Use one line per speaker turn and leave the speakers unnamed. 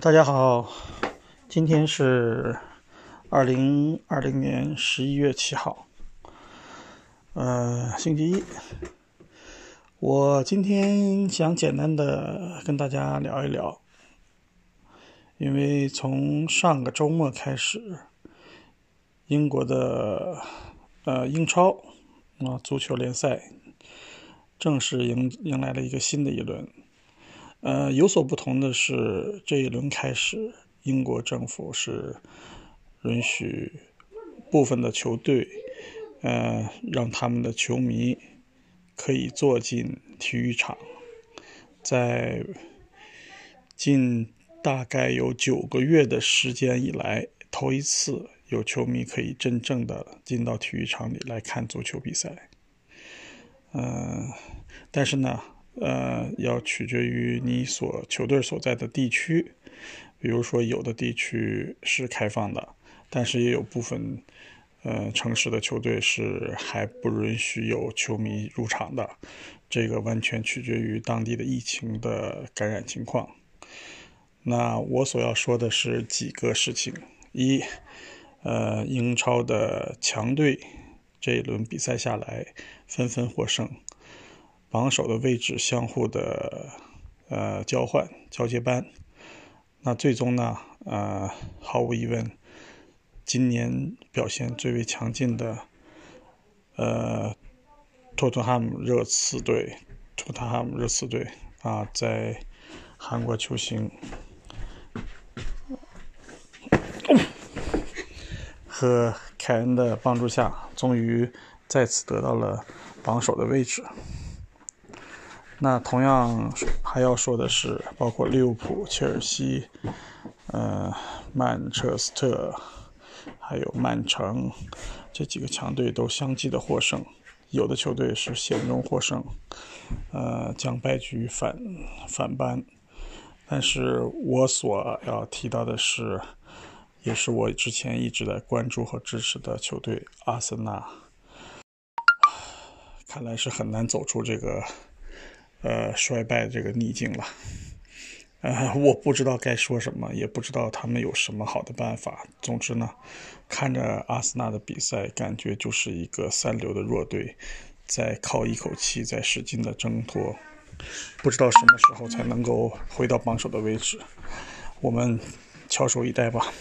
大家好，今天是二零二零年十一月七号，呃，星期一。我今天想简单的跟大家聊一聊，因为从上个周末开始，英国的呃英超啊足球联赛正式迎迎来了一个新的一轮。呃，有所不同的是，这一轮开始，英国政府是允许部分的球队，呃，让他们的球迷可以坐进体育场，在近大概有九个月的时间以来，头一次有球迷可以真正的进到体育场里来看足球比赛。嗯，但是呢。呃，要取决于你所球队所在的地区，比如说有的地区是开放的，但是也有部分呃城市的球队是还不允许有球迷入场的，这个完全取决于当地的疫情的感染情况。那我所要说的是几个事情：一，呃，英超的强队这一轮比赛下来纷纷获胜。榜首的位置相互的呃交换交接班，那最终呢呃毫无疑问，今年表现最为强劲的呃托特汉姆热刺队，托特汉姆热刺队啊，在韩国球星和凯恩的帮助下，终于再次得到了榜首的位置。那同样还要说的是，包括利物浦、切尔西、呃曼彻斯特，还有曼城这几个强队都相继的获胜，有的球队是险中获胜，呃将败局反反扳。但是我所要提到的是，也是我之前一直在关注和支持的球队阿森纳，看来是很难走出这个。呃，衰败这个逆境了，呃，我不知道该说什么，也不知道他们有什么好的办法。总之呢，看着阿森纳的比赛，感觉就是一个三流的弱队，在靠一口气，在使劲的挣脱，不知道什么时候才能够回到榜首的位置。我们翘首以待吧。